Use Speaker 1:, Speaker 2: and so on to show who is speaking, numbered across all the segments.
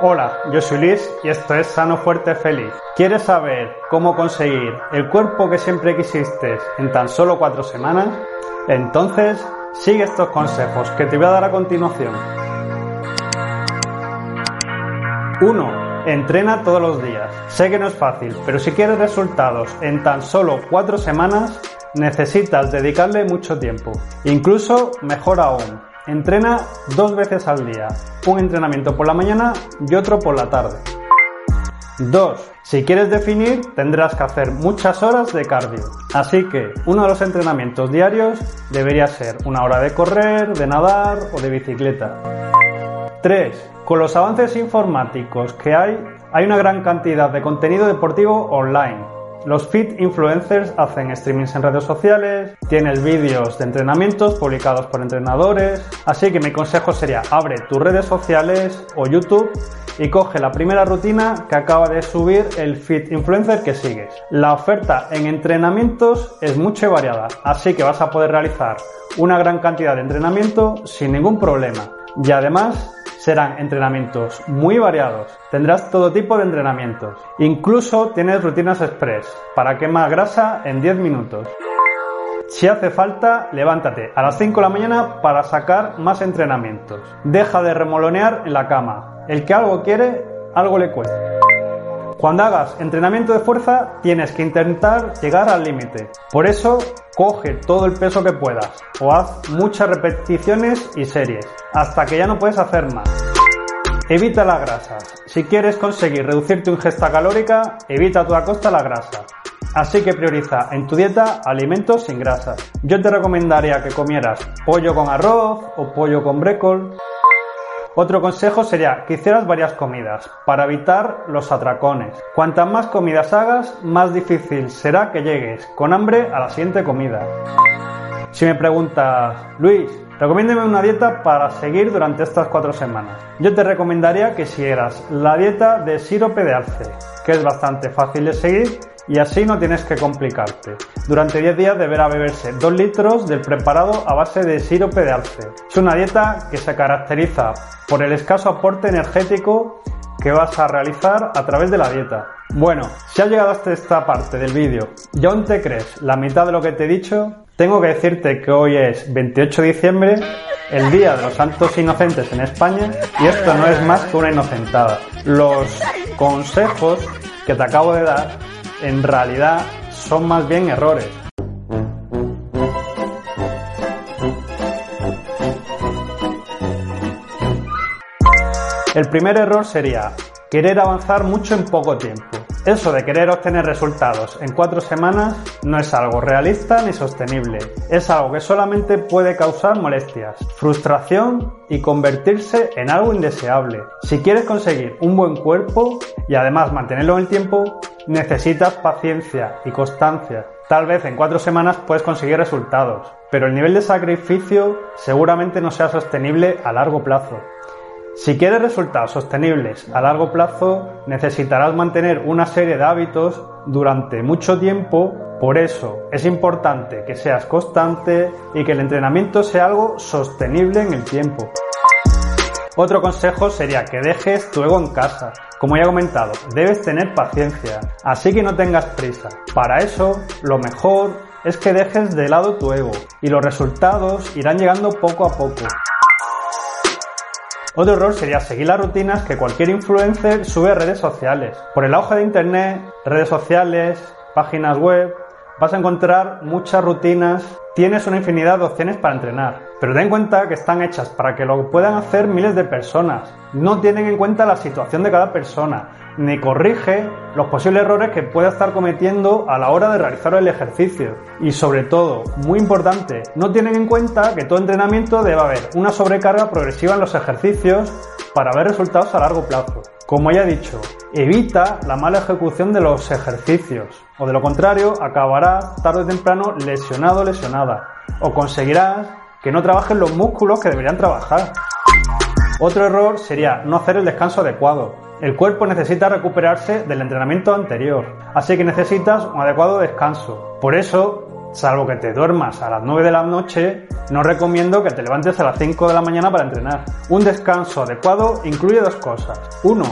Speaker 1: Hola, yo soy Luis y esto es Sano Fuerte Feliz. ¿Quieres saber cómo conseguir el cuerpo que siempre quisiste en tan solo cuatro semanas? Entonces, sigue estos consejos que te voy a dar a continuación. 1. Entrena todos los días. Sé que no es fácil, pero si quieres resultados en tan solo cuatro semanas, necesitas dedicarle mucho tiempo. Incluso, mejor aún, Entrena dos veces al día, un entrenamiento por la mañana y otro por la tarde. 2. Si quieres definir, tendrás que hacer muchas horas de cardio. Así que uno de los entrenamientos diarios debería ser una hora de correr, de nadar o de bicicleta. 3. Con los avances informáticos que hay, hay una gran cantidad de contenido deportivo online los fit influencers hacen streamings en redes sociales, tienes vídeos de entrenamientos publicados por entrenadores, así que mi consejo sería abre tus redes sociales o YouTube y coge la primera rutina que acaba de subir el fit influencer que sigues. La oferta en entrenamientos es mucho variada, así que vas a poder realizar una gran cantidad de entrenamiento sin ningún problema. Y además serán entrenamientos muy variados. Tendrás todo tipo de entrenamientos. Incluso tienes rutinas express para quemar grasa en 10 minutos. Si hace falta, levántate a las 5 de la mañana para sacar más entrenamientos. Deja de remolonear en la cama. El que algo quiere, algo le cuesta. Cuando hagas entrenamiento de fuerza, tienes que intentar llegar al límite. Por eso, coge todo el peso que puedas o haz muchas repeticiones y series, hasta que ya no puedes hacer más. Evita las grasas. Si quieres conseguir reducir tu ingesta calórica, evita a toda costa la grasa. Así que prioriza en tu dieta alimentos sin grasas. Yo te recomendaría que comieras pollo con arroz o pollo con brécol. Otro consejo sería que hicieras varias comidas para evitar los atracones. Cuantas más comidas hagas, más difícil será que llegues con hambre a la siguiente comida. Si me preguntas, Luis, recomiéndeme una dieta para seguir durante estas cuatro semanas. Yo te recomendaría que siguieras la dieta de sirope de alce, que es bastante fácil de seguir y así no tienes que complicarte. Durante 10 días deberá beberse 2 litros del preparado a base de sirope de alce. Es una dieta que se caracteriza por el escaso aporte energético que vas a realizar a través de la dieta. Bueno, si has llegado hasta esta parte del vídeo y aún te crees la mitad de lo que te he dicho, tengo que decirte que hoy es 28 de diciembre, el Día de los Santos Inocentes en España, y esto no es más que una inocentada. Los consejos que te acabo de dar en realidad son más bien errores. El primer error sería querer avanzar mucho en poco tiempo. Eso de querer obtener resultados en cuatro semanas no es algo realista ni sostenible. Es algo que solamente puede causar molestias, frustración y convertirse en algo indeseable. Si quieres conseguir un buen cuerpo y además mantenerlo en el tiempo, necesitas paciencia y constancia. Tal vez en cuatro semanas puedes conseguir resultados, pero el nivel de sacrificio seguramente no sea sostenible a largo plazo. Si quieres resultados sostenibles a largo plazo, necesitarás mantener una serie de hábitos durante mucho tiempo. Por eso es importante que seas constante y que el entrenamiento sea algo sostenible en el tiempo. Otro consejo sería que dejes tu ego en casa. Como ya he comentado, debes tener paciencia, así que no tengas prisa. Para eso, lo mejor es que dejes de lado tu ego y los resultados irán llegando poco a poco. Otro error sería seguir las rutinas que cualquier influencer sube a redes sociales. Por el auge de internet, redes sociales, páginas web, vas a encontrar muchas rutinas, tienes una infinidad de opciones para entrenar, pero ten en cuenta que están hechas para que lo puedan hacer miles de personas. No tienen en cuenta la situación de cada persona, ni corrige los posibles errores que pueda estar cometiendo a la hora de realizar el ejercicio. Y sobre todo, muy importante, no tienen en cuenta que todo entrenamiento debe haber una sobrecarga progresiva en los ejercicios para ver resultados a largo plazo. Como ya he dicho, evita la mala ejecución de los ejercicios, o de lo contrario, acabarás tarde o temprano lesionado o lesionada, o conseguirás que no trabajen los músculos que deberían trabajar. Otro error sería no hacer el descanso adecuado. El cuerpo necesita recuperarse del entrenamiento anterior, así que necesitas un adecuado descanso. Por eso, Salvo que te duermas a las 9 de la noche, no recomiendo que te levantes a las 5 de la mañana para entrenar. Un descanso adecuado incluye dos cosas. Uno,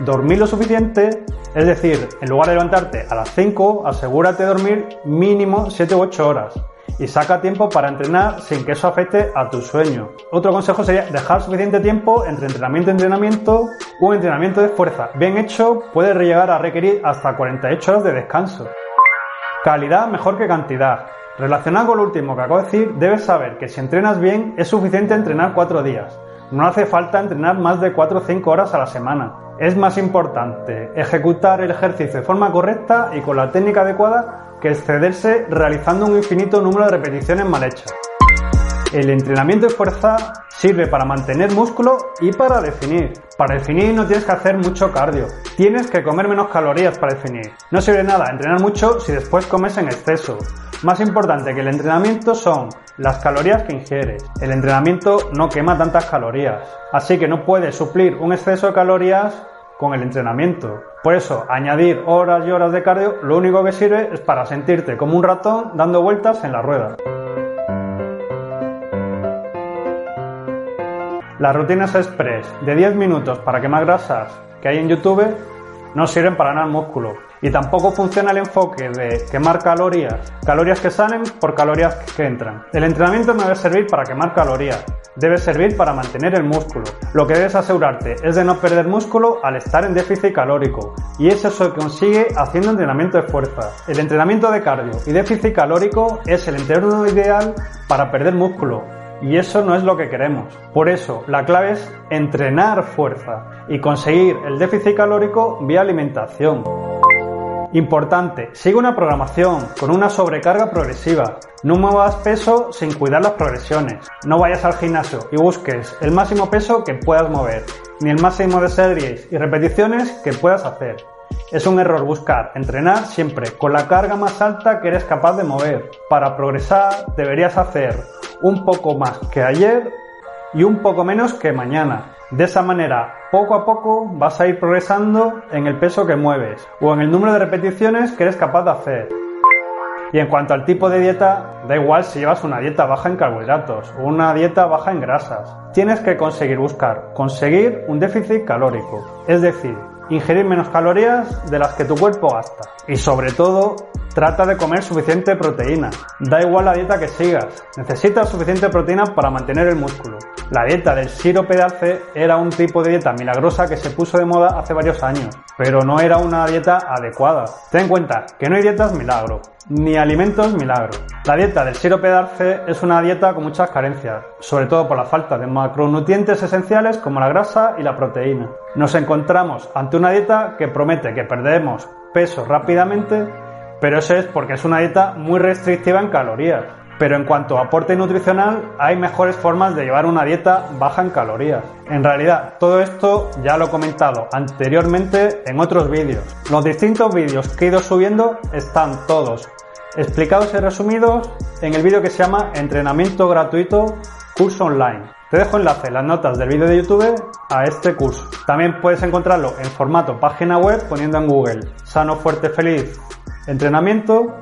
Speaker 1: dormir lo suficiente, es decir, en lugar de levantarte a las 5, asegúrate de dormir mínimo 7 u 8 horas y saca tiempo para entrenar sin que eso afecte a tu sueño. Otro consejo sería dejar suficiente tiempo entre entrenamiento y entrenamiento. Un entrenamiento de fuerza bien hecho puede llegar a requerir hasta 48 horas de descanso. Calidad mejor que cantidad. Relacionado con lo último que acabo de decir, debes saber que si entrenas bien es suficiente entrenar 4 días. No hace falta entrenar más de 4 o 5 horas a la semana. Es más importante ejecutar el ejercicio de forma correcta y con la técnica adecuada que excederse realizando un infinito número de repeticiones mal hechas. El entrenamiento de fuerza sirve para mantener músculo y para definir. Para definir no tienes que hacer mucho cardio. Tienes que comer menos calorías para definir. No sirve nada entrenar mucho si después comes en exceso. Más importante que el entrenamiento son las calorías que ingieres. El entrenamiento no quema tantas calorías. Así que no puedes suplir un exceso de calorías con el entrenamiento. Por eso, añadir horas y horas de cardio lo único que sirve es para sentirte como un ratón dando vueltas en la rueda. Las rutinas express de 10 minutos para quemar grasas que hay en YouTube no sirven para ganar músculo. Y tampoco funciona el enfoque de quemar calorías, calorías que salen por calorías que entran. El entrenamiento no debe servir para quemar calorías, debe servir para mantener el músculo. Lo que debes asegurarte es de no perder músculo al estar en déficit calórico. Y eso se consigue haciendo entrenamiento de fuerza. El entrenamiento de cardio y déficit calórico es el entorno ideal para perder músculo. Y eso no es lo que queremos. Por eso, la clave es entrenar fuerza y conseguir el déficit calórico vía alimentación. Importante, sigue una programación con una sobrecarga progresiva. No muevas peso sin cuidar las progresiones. No vayas al gimnasio y busques el máximo peso que puedas mover, ni el máximo de series y repeticiones que puedas hacer. Es un error buscar entrenar siempre con la carga más alta que eres capaz de mover. Para progresar deberías hacer un poco más que ayer y un poco menos que mañana. De esa manera, poco a poco vas a ir progresando en el peso que mueves o en el número de repeticiones que eres capaz de hacer. Y en cuanto al tipo de dieta, da igual si llevas una dieta baja en carbohidratos o una dieta baja en grasas. Tienes que conseguir buscar, conseguir un déficit calórico. Es decir, ingerir menos calorías de las que tu cuerpo gasta. Y sobre todo, trata de comer suficiente proteína. Da igual la dieta que sigas, necesitas suficiente proteína para mantener el músculo. La dieta del sirope de alce era un tipo de dieta milagrosa que se puso de moda hace varios años, pero no era una dieta adecuada. Ten en cuenta que no hay dietas milagro, ni alimentos milagro. La dieta del sirope de arce es una dieta con muchas carencias, sobre todo por la falta de macronutrientes esenciales como la grasa y la proteína. Nos encontramos ante una dieta que promete que perdemos peso rápidamente, pero eso es porque es una dieta muy restrictiva en calorías. Pero en cuanto a aporte nutricional, hay mejores formas de llevar una dieta baja en calorías. En realidad, todo esto ya lo he comentado anteriormente en otros vídeos. Los distintos vídeos que he ido subiendo están todos explicados y resumidos en el vídeo que se llama Entrenamiento gratuito curso online. Te dejo enlace en las notas del vídeo de YouTube a este curso. También puedes encontrarlo en formato página web poniendo en Google Sano Fuerte Feliz Entrenamiento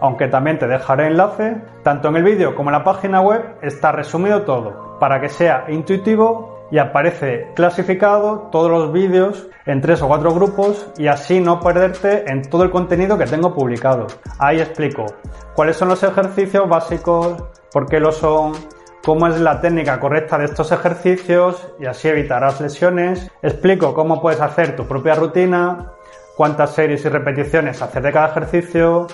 Speaker 1: aunque también te dejaré enlace, tanto en el vídeo como en la página web está resumido todo, para que sea intuitivo y aparece clasificado todos los vídeos en tres o cuatro grupos y así no perderte en todo el contenido que tengo publicado. Ahí explico cuáles son los ejercicios básicos, por qué lo son, cómo es la técnica correcta de estos ejercicios y así evitarás lesiones. Explico cómo puedes hacer tu propia rutina, cuántas series y repeticiones hacer de cada ejercicio,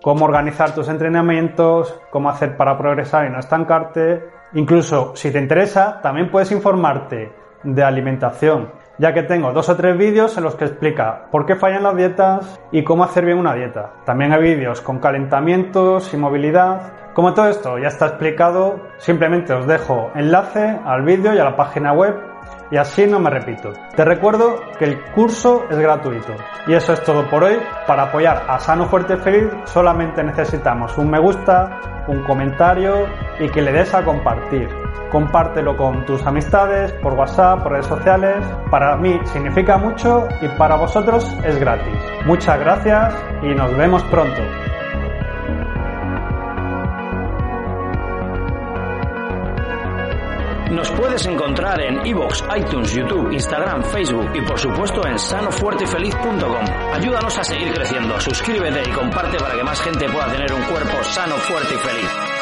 Speaker 1: cómo organizar tus entrenamientos, cómo hacer para progresar y no estancarte. Incluso si te interesa, también puedes informarte de alimentación, ya que tengo dos o tres vídeos en los que explica por qué fallan las dietas y cómo hacer bien una dieta. También hay vídeos con calentamientos y movilidad. Como todo esto ya está explicado, simplemente os dejo enlace al vídeo y a la página web y así no me repito. Te recuerdo que el curso es gratuito. Y eso es todo por hoy. Para apoyar a Sano Fuerte Feliz solamente necesitamos un me gusta, un comentario y que le des a compartir. Compártelo con tus amistades, por WhatsApp, por redes sociales. Para mí significa mucho y para vosotros es gratis. Muchas gracias y nos vemos pronto.
Speaker 2: Nos puedes encontrar en iVoox, iTunes, YouTube, Instagram, Facebook y por supuesto en sanofuertefeliz.com. Ayúdanos a seguir creciendo, suscríbete y comparte para que más gente pueda tener un cuerpo sano, fuerte y feliz.